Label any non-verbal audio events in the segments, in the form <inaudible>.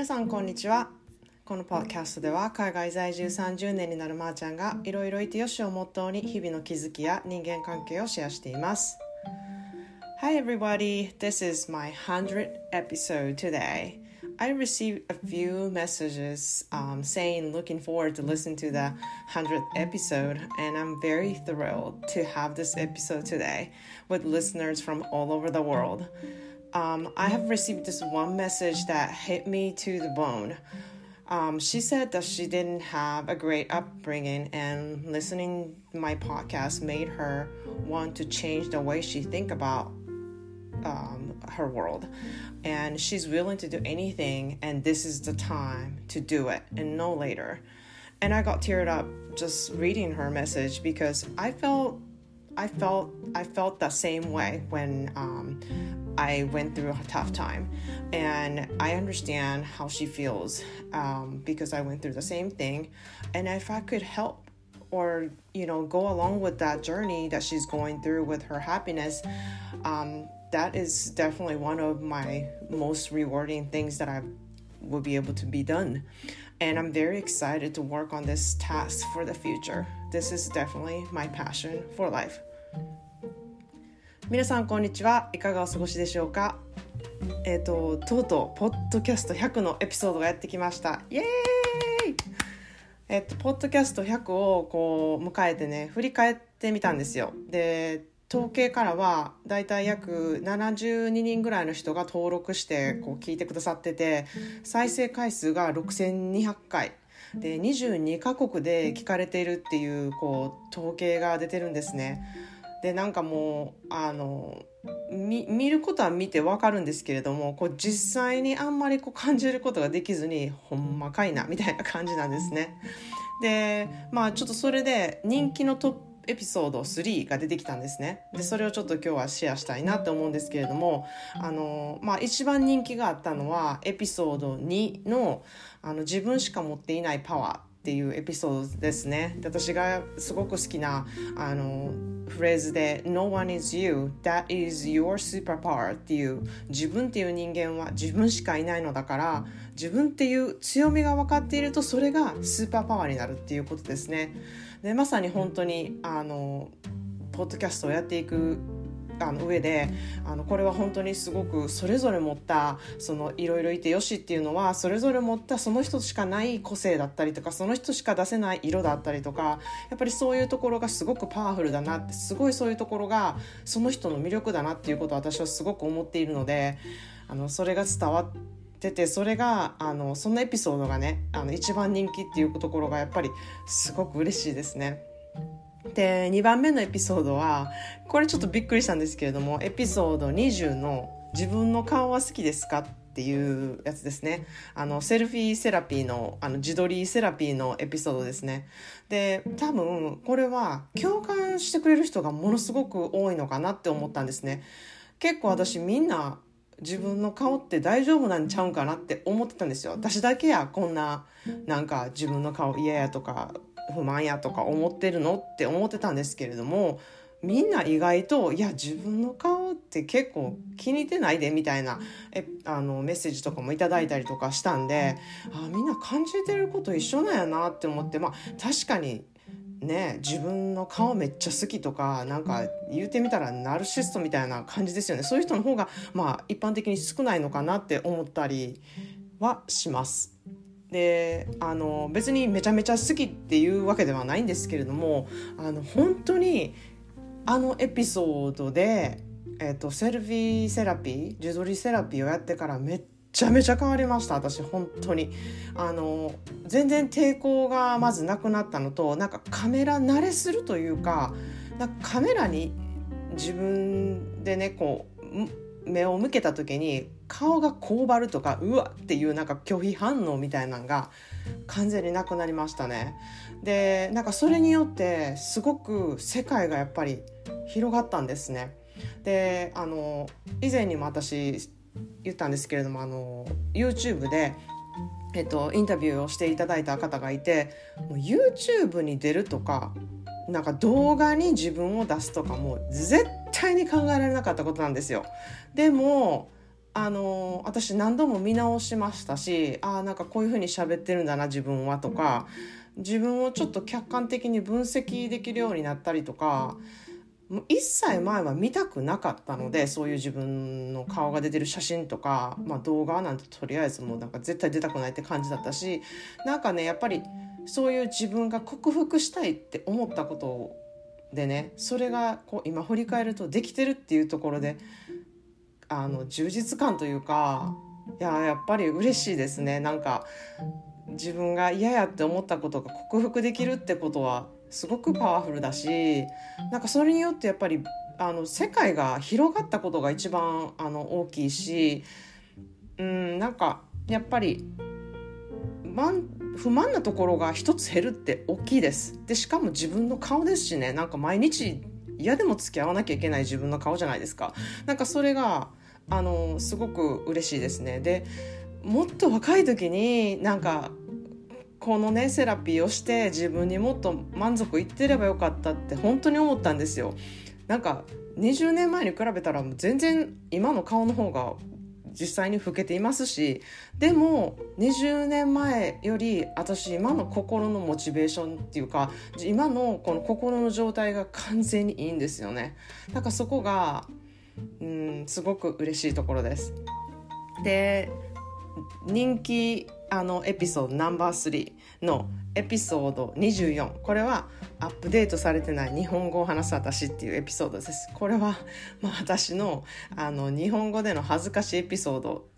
皆さんこんにちはこのポッドキャストでは海外在住30年になるまーちゃんがいろいろいてよしをモットーに日々の気づきや人間関係をシェアしています Hi everybody, this is my 100th episode today. I received a few messages um, saying looking forward to listen to the 100th episode and I'm very thrilled to have this episode today with listeners from all over the world. Um, I have received this one message that hit me to the bone. Um, she said that she didn't have a great upbringing and listening my podcast made her want to change the way she think about um, her world and she's willing to do anything and this is the time to do it and no later and i got teared up just reading her message because i felt i felt i felt the same way when um, i went through a tough time and i understand how she feels um, because i went through the same thing and if i could help or you know go along with that journey that she's going through with her happiness um, that is definitely one of my most rewarding things that I will be able to be done. And I'm very excited to work on this task for the future. This is definitely my passion for life. 皆さんこんにちは。いかがお過ごしでしょうか？えっ、ー、ととうとうポッドキャスト100のエピソードがやってきました。イエーイ！えっ、ー、とポッドキャスト100をこう迎えてね振り返ってみたんですよ。で統計からはだいたい約72人ぐらいの人が登録してこう聞いてくださってて再生回数が6200回で22カ国で聞かれているっていうこう統計が出てるんですね。でなんかもうあの見ることは見てわかるんですけれどもこう実際にあんまりこう感じることができずにほんまかいなみたいな感じなんですね。でまあちょっとそれで人気のトップエピソード3が出てきたんですねでそれをちょっと今日はシェアしたいなって思うんですけれどもあの、まあ、一番人気があったのはエピソード2のあの自分しか持っていないパワーっていうエピソードですねで私がすごく好きなあのフレーズで「No one is you that is your superpower」っていう自分っていう人間は自分しかいないのだから自分っていう強みが分かっているとそれがスーパーパワーになるっていうことですね。でまさに本当にあのポッドキャストをやっていくあの上であのこれは本当にすごくそれぞれ持ったそのいろいろいてよしっていうのはそれぞれ持ったその人しかない個性だったりとかその人しか出せない色だったりとかやっぱりそういうところがすごくパワフルだなってすごいそういうところがその人の魅力だなっていうことを私はすごく思っているのであのそれが伝わっててそれがあのそのエピソードがねあの一番人気っていうところがやっぱりすごく嬉しいですね。で2番目のエピソードはこれちょっとびっくりしたんですけれどもエピソード20の「自分の顔は好きですか?」っていうやつですね。あのセルフィーセラピーのあの自撮りセラピーのエピソードですね。で多分これは共感してくれる人がものすごく多いのかなって思ったんですね。結構私みんな自分の顔って大丈夫なんちゃうんかなって思ってたんですよ。私だけやこんななんか自分の顔嫌やとか不満やとか思ってるのって思ってたんですけれどもみんな意外といや自分の顔って結構気に入ってないでみたいなえあのメッセージとかもいただいたりとかしたんであみんな感じてること一緒なんやなって思ってまあ確かにね自分の顔めっちゃ好きとかなんか言うてみたらナルシストみたいな感じですよね。そういう人の方がまあ一般的に少ないのかなって思ったりはします。であの別にめちゃめちゃ好きっていうわけではないんですけれどもあの本当にあのエピソードで、えーと、セルフィーセラピー自撮りセラピーをやってからめっちゃめちゃ変わりました私本当に。あの全然抵抗がまずなくなったのとなんかカメラ慣れするというかなんかカメラに自分でねこう目を向けた時に顔がこうばるとかうわっていうなんか拒否反応みたいなのが完全になくなりましたね。でなんかそれによってすごく世界がやっぱり広がったんですね。であの以前にも私言ったんですけれどもあの YouTube でえっと、インタビューをしていただいた方がいてもう YouTube に出るとかなんか動画に自分を出すとかも絶対に考えられなかったことなんですよ。でもあの私何度も見直しましたしあなんかこういうふうに喋ってるんだな自分はとか自分をちょっと客観的に分析できるようになったりとか一切前は見たくなかったのでそういう自分の顔が出てる写真とか、まあ、動画なんてとりあえずもうなんか絶対出たくないって感じだったしなんかねやっぱりそういう自分が克服したいって思ったことでねそれがこう今振り返るとできてるっていうところであの充実感というかいややっぱり嬉しいですね。なんか自分が嫌やって思ったことが克服できるってことはすごくパワフルだしなんかそれによってやっぱりあの世界が広がったことが一番あの大きいしうんなんかやっぱり不満なところが一つ減るって大きいです。でしかも自分の顔ですしね。なんか毎日嫌でも付き合わなきゃいけない自分の顔じゃないですか。なんかそれがあのすごく嬉しいですね。でもっと若い時になんかこのねセラピーをして自分にもっと満足いってればよかったって本当に思ったんですよ。なんか20年前に比べたら全然今の顔の方が実際に老けていますしでも20年前より私今の心のモチベーションっていうか今のこの心の状態が完全にいいんですよね。だからそこがうんすごく嬉しいところです。で人気あのエピソードナンバー3のエピソード24これはアップデートされてない日本語を話す私っていうエピソードです。これは、まあ、私のあの日本語での恥ずかしいエピソード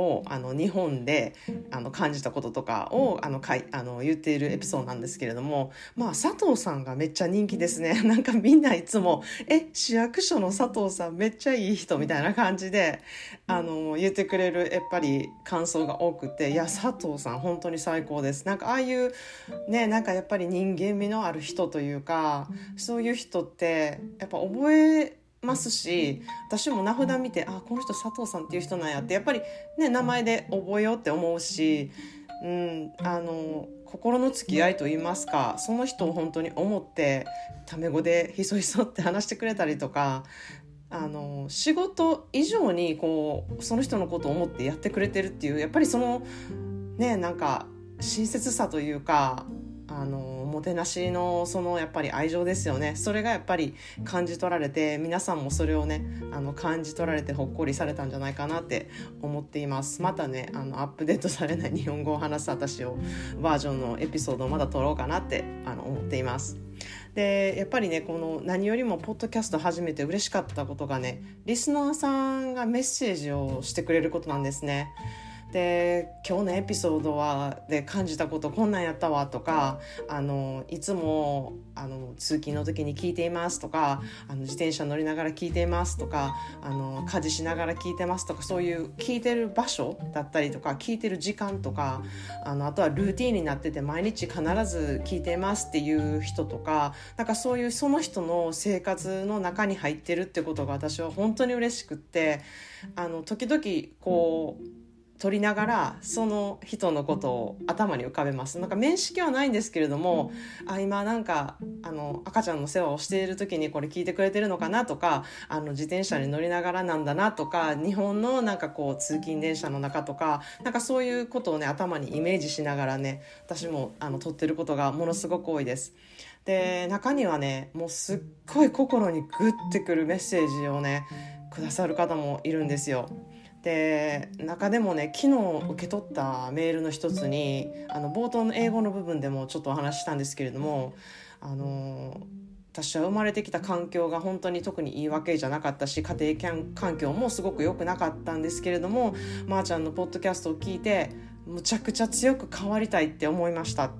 をあの日本であの感じたこととかをあのかいあの言っているエピソードなんですけれどもまあ佐藤さんがめっちゃ人気ですね。<laughs> なんかみんないつも「え市役所の佐藤さんめっちゃいい人」みたいな感じであの言ってくれるやっぱり感想が多くて「いや佐藤さん本当に最高です」なんかああいうねなんかやっぱり人間味のある人というかそういう人ってやっぱ覚えますし私も名札見てあこの人佐藤さんっていう人なんやってやっぱりね名前で覚えようって思うし、うん、あの心の付き合いといいますかその人を本当に思ってタメ語でひそひそって話してくれたりとかあの仕事以上にこうその人のことを思ってやってくれてるっていうやっぱりそのねなんか親切さというかあのもてなしのそのやっぱり愛情ですよね。それがやっぱり感じ取られて皆さんもそれをねあの感じ取られてほっこりされたんじゃないかなって思っています。またねあのアップデートされない <laughs> 日本語を話す私をバージョンのエピソードをまだ撮ろうかなってあの思っています。でやっぱりねこの何よりもポッドキャスト始めて嬉しかったことがねリスナーさんがメッセージをしてくれることなんですね。で今日のエピソードはで感じたことこんなんやったわとかあのいつもあの通勤の時に聞いていますとかあの自転車乗りながら聞いていますとかあの家事しながら聞いてますとかそういう聞いてる場所だったりとか聞いてる時間とかあのあとはルーティンになってて毎日必ず聞いていますっていう人とかなんかそういうその人の生活の中に入ってるってことが私は本当に嬉しくってあの時々こう撮りながらその人のことを頭に浮かべますなんか面識はないんですけれどもあ今なんかあの赤ちゃんの世話をしている時にこれ聞いてくれてるのかなとかあの自転車に乗りながらなんだなとか日本のなんかこう通勤電車の中とかなんかそういうことをね頭にイメージしながらね私もあの撮ってることがものすごく多いです。で中にはねもうすっごい心にグッてくるメッセージをねくださる方もいるんですよ。で中でもね昨日受け取ったメールの一つにあの冒頭の英語の部分でもちょっとお話ししたんですけれどもあの私は生まれてきた環境が本当に特にいいわけじゃなかったし家庭環境もすごく良くなかったんですけれどもまー、あ、ちゃんのポッドキャストを聞いてむちゃくちゃ強く変わりたいって思いました。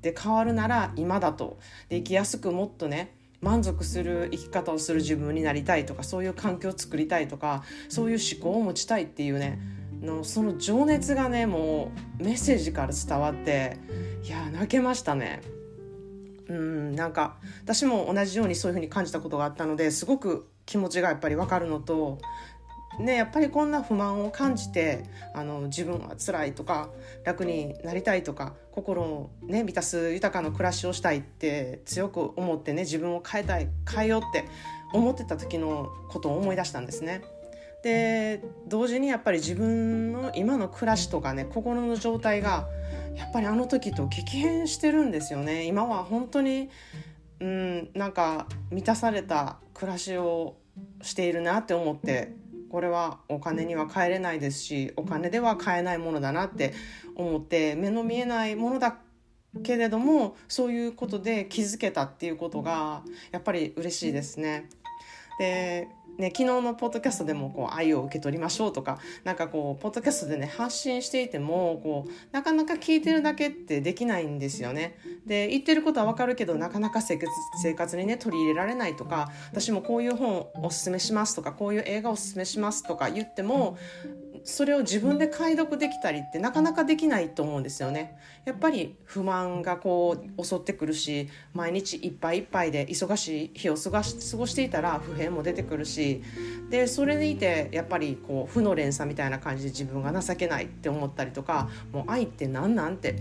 で変わるなら今だと。で生きやすくもっとね満足する生き方をする自分になりたいとかそういう環境を作りたいとかそういう思考を持ちたいっていうねのその情熱がねもうメッセージから伝わっていや泣けましたね。うんなんか私も同じようにそういうふうに感じたことがあったのですごく気持ちがやっぱり分かるのとね、やっぱりこんな不満を感じてあの自分は辛いとか楽になりたいとか心を、ね、満たす豊かな暮らしをしたいって強く思ってね自分を変えたい変えようって思ってた時のことを思い出したんですね。で同時にやっぱり自分の今の暮らしとかね心の状態がやっぱりあの時と激変してるんですよね今は本当にうんなんか満たされた暮らしをしているなって思ってこれはお金には変えれないですしお金では買えないものだなって思って目の見えないものだけれどもそういうことで気づけたっていうことがやっぱり嬉しいですね。でね、昨日のポッドキャストでもこう愛を受け取りましょうとかなんかこうポッドキャストでね発信していてもこうなかなか聞いてるだけってできないんですよね。で言ってることはわかるけどなかなか生活生活にね取り入れられないとか私もこういう本おすすめしますとかこういう映画おすすめしますとか言ってもそれを自分で解読できたりってなかなかできないと思うんですよね。やっぱり不満がこう襲ってくるし毎日いっぱいいっぱいで忙しい日を過ごし過ごしていたら不平も出てくるしでそれでいてやっぱりこう負の連鎖みたいな感じで自分が情けないって思ったりとかもう愛って何なんて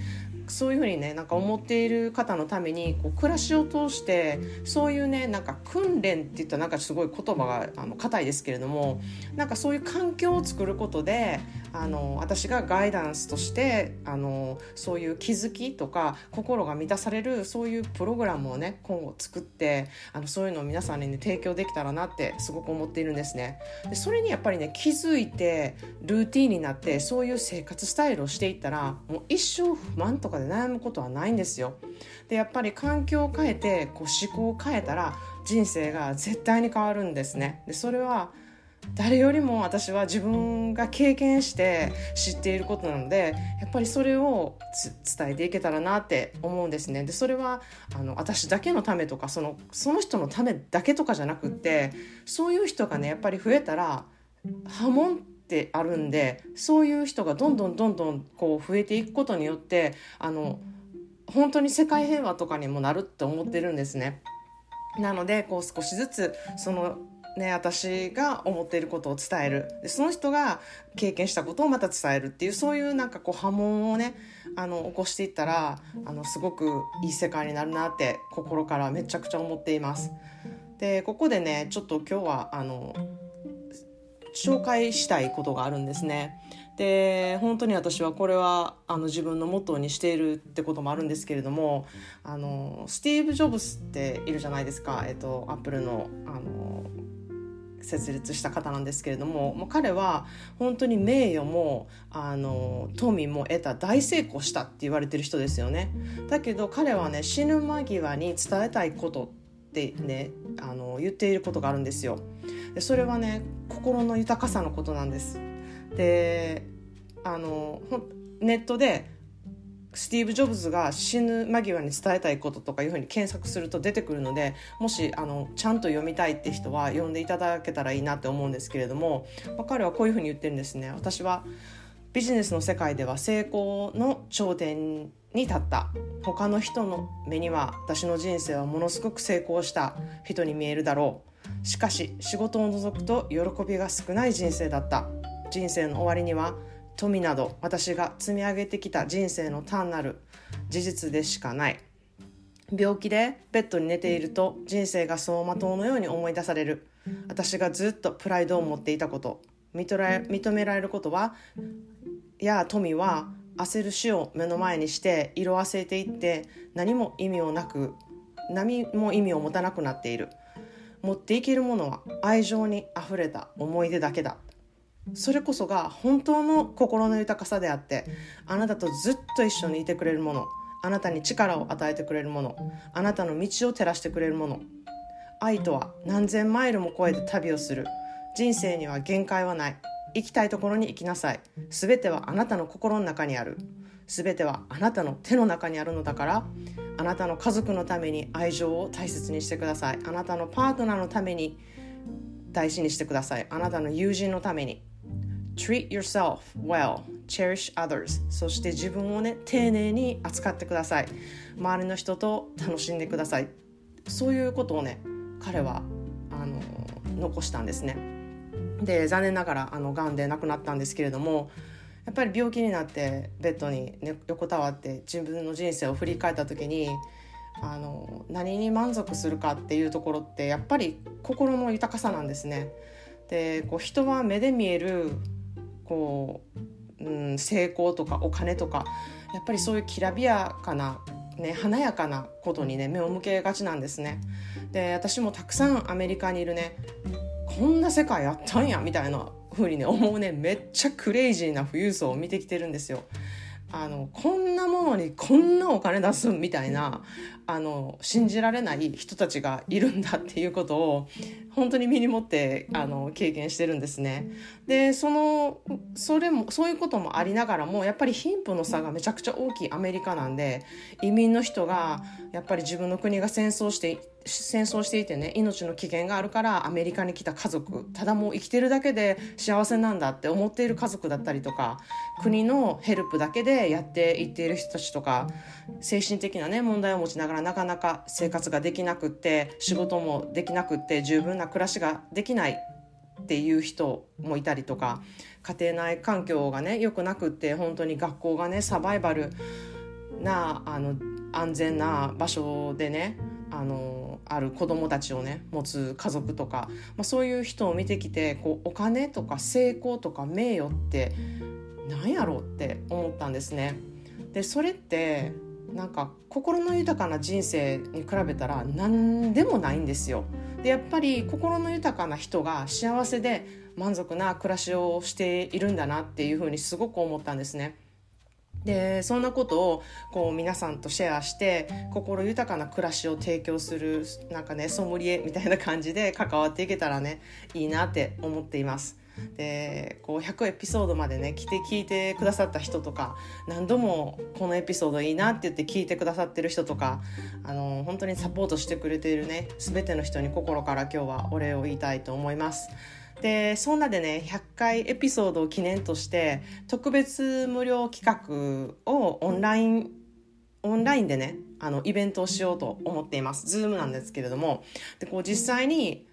そういうふうにねなんか思っている方のためにこう暮らしを通してそういうねなんか訓練って言ったらなんかすごい言葉があの硬いですけれどもなんかそういう環境を作ることであの私がガイダンスとしてあのそういう気づきとか心が満たされるそういうプログラムをね今後作ってあのそういうのを皆さんにね提供できたらなってすごく思っているんですね。でそれにやっぱりね気づいてルーティンになってそういう生活スタイルをしていったらもう一生不満とかで悩むことはないんですよ。でやっぱり環境を変えてこう思考を変えたら人生が絶対に変わるんですね。でそれは誰よりも私は自分が経験して知っていることなのでやっぱりそれを伝えていけたらなって思うんですね。でそれはあの私だけのためとかそのその人のためだけとかじゃなくってそういう人がねやっぱり増えたら波紋ってあるんでそういう人がどんどんどんどんこう増えていくことによってあの本当に世界平和とかにもなるって思ってるんですね。なのでこう少しずつそのね、私が思っていることを伝えるでその人が経験したことをまた伝えるっていうそういうなんかこう波紋をねあの起こしていったらあのすごくいい世界になるなって心からめちゃくちゃ思っています。でここでねちょっと今日はあの紹介したいことがあるんですね。で本当に私はこれはあの自分のモットーにしているってこともあるんですけれどもあのスティーブ・ジョブスっているじゃないですか、えっと、アップルのあの設立した方なんですけれどももう彼は本当に名誉もあの富も得た大成功したって言われてる人ですよね。だけど彼はね死ぬ間際に伝えたいことってねあの言っていることがあるんですよ。でそれはね心の豊かさのことなんです。であのネットでスティーブ・ジョブズが死ぬ間際に伝えたいこととかいうふうに検索すると出てくるのでもしあのちゃんと読みたいって人は読んでいただけたらいいなって思うんですけれども、まあ、彼はこういうふうに言ってるんですね。私はビジネスの世界では成功の頂点に立った。他の人の目には私の人生はものすごく成功した人に見えるだろう。しかし仕事を除くと喜びが少ない人生だった。人生の終わりには富など私が積み上げてきた人生の単なる事実でしかない。病気でベッドに寝ていると人生が走馬灯のように思い出される。私がずっとプライドを持っていたこと。認められることはや富は焦る死を目の前にして色あせていって何も意味をなく何も意味を持たなくなっている。持っていけるものは愛情にあふれた思い出だけだ。それこそが本当の心の豊かさであってあなたとずっと一緒にいてくれるものあなたに力を与えてくれるものあなたの道を照らしてくれるもの。愛とは何千マイルも超えて旅をする。人生には限界はない。行きたいところに行きなさい。全てはあなたの心の中にある。全てはあなたの手の中にあるのだからあなたの家族のために愛情を大切にしてください。あなたのパートナーのために大事にしてください。あなたの友人のために。Treat yourself well. Cherish others. そして自分をね丁寧に扱ってください。周りの人と楽しんでください。そういうことをね彼はあの残したんですね。で残念ながらあの癌で亡くなったんですけれどもやっぱり病気になってベッドに、ね、横たわって自分の人生を振り返った時にあの何に満足するかっていうところってやっぱり心の豊かさなんですね。でこう人は目で見えるこう、うん、成功とかお金とかやっぱりそういうきらびやかな、ね、華やかなことにね目を向けがちなんですね。で私もたくさんアメリカにいるねこんな世界あったんやみたいな風にね思うねめっちゃクレイジーな富裕層を見てきてるんですよ。あのこんなものにこんなお金出すみたいなあの信じられない人たちがいるんだっていうことを本当に身に持ってあの経験してるんですね。でそのそれもそういうこともありながらもやっぱり貧富の差がめちゃくちゃ大きいアメリカなんで移民の人がやっぱり自分の国が戦争して戦争していてね命の危険があるからアメリカに来た家族ただもう生きてるだけで幸せなんだって思っている家族だったりとか国のヘルプだけでやっていっている人たちとか精神的なね問題を持ちながらなかなか生活ができなくって仕事もできなくって十分な暮らしができないっていう人もいたりとか家庭内環境がね良くなくって本当に学校がねサバイバルなあの安全な場所でねあのある子供たちをね持つ家族とか、まあ、そういう人を見てきてこうお金とか成功とか名誉って何やろうって思ったんですね。でそれってなんか心の豊かな人生に比べたら何でもないんですよ。でやっぱり心の豊かな人が幸せで満足な暮らしをしているんだなっていうふうにすごく思ったんですね。でそんなことをこう皆さんとシェアして心豊かな暮らしを提供するなんかねソムリエみたいな感じで関わっていけたらねいいなって思っています。でこう100エピソードまでね来て聞いてくださった人とか何度もこのエピソードいいなって言って聞いてくださってる人とかあの本当にサポートしてくれているね全ての人に心から今日はお礼を言いたいと思います。でそんなでね100回エピソードを記念として特別無料企画をオンラインオンラインでねあのイベントをしようと思っています。ズームなんですけれどもでこう実際に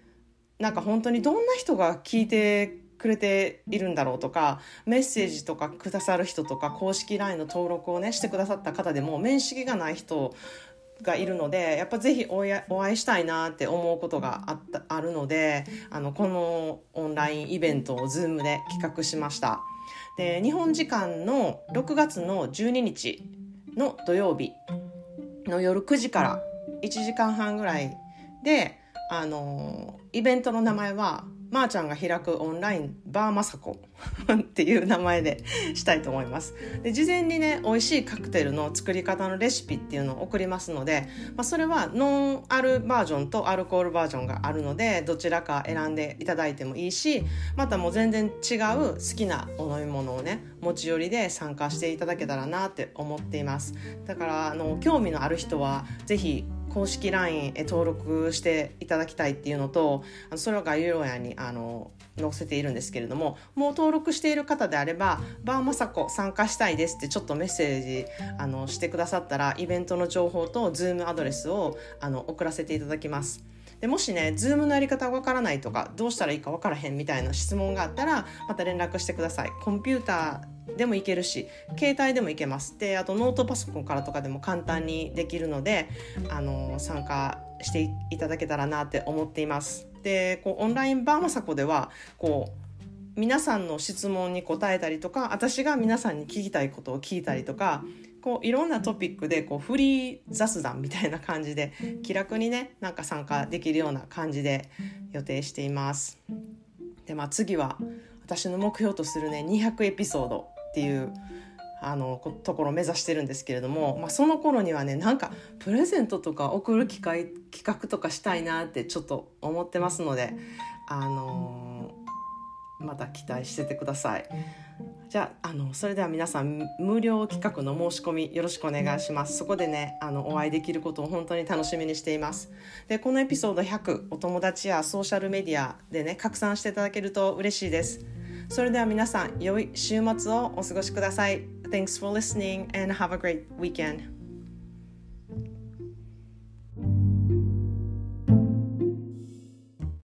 なんか本当にどんな人が聞いてくれているんだろうとかメッセージとかくださる人とか公式 LINE の登録をねしてくださった方でも面識がない人がいるのでやっぱぜひお会いしたいなって思うことがあったあるのであのこのオンラインイベントを Zoom で企画しました。で日本時間の6月の12日の土曜日の夜9時から1時間半ぐらいであのイベントの名前はまー、あ、ちゃんが開くオンラインバーマサコ <laughs> っていう名前でしたいと思います。で事前にね美味しいカクテルの作り方のレシピっていうのを送りますので、まあ、それはノンアルバージョンとアルコールバージョンがあるのでどちらか選んでいただいてもいいしまたもう全然違う好きなお飲み物をね持ち寄りで参加していただけたらなって思っています。だからあの興味のある人は是非公式 LINE へ登録していただきたいっていうのとそれは概要欄にあの載せているんですけれどももう登録している方であれば「ばあまさこ参加したいです」ってちょっとメッセージあのしてくださったらイベントの情報とズームアドレスをあの送らせていただきます。でもしね Zoom のやり方わからないとかどうしたらいいかわからへんみたいな質問があったらまた連絡してください。コンピューターでもいけるし携帯でもいけますであとノートパソコンからとかでも簡単にできるのであの参加していただけたらなって思っていますでこうオンラインばあまさこではこう皆さんの質問に答えたりとか私が皆さんに聞きたいことを聞いたりとかこういろんなトピックでこうフリー雑談みたいな感じで気楽にねなんか参加できるような感じで予定しています。でまあ次は私の目標とするね200エピソードっていうあのところを目指してるんですけれども、まあ、その頃にはねなんかプレゼントとか送る機会企画とかしたいなってちょっと思ってますので、あのー、また期待しててください。じゃああのそれでは皆さん無料企画の申し込みよろしくお願いします。そこでねあのお会いできることを本当に楽しみにしています。でこのエピソード100お友達やソーシャルメディアでね拡散していただけると嬉しいです。それでは皆さん良い週末をお過ごしください。Thanks for listening and have a great weekend.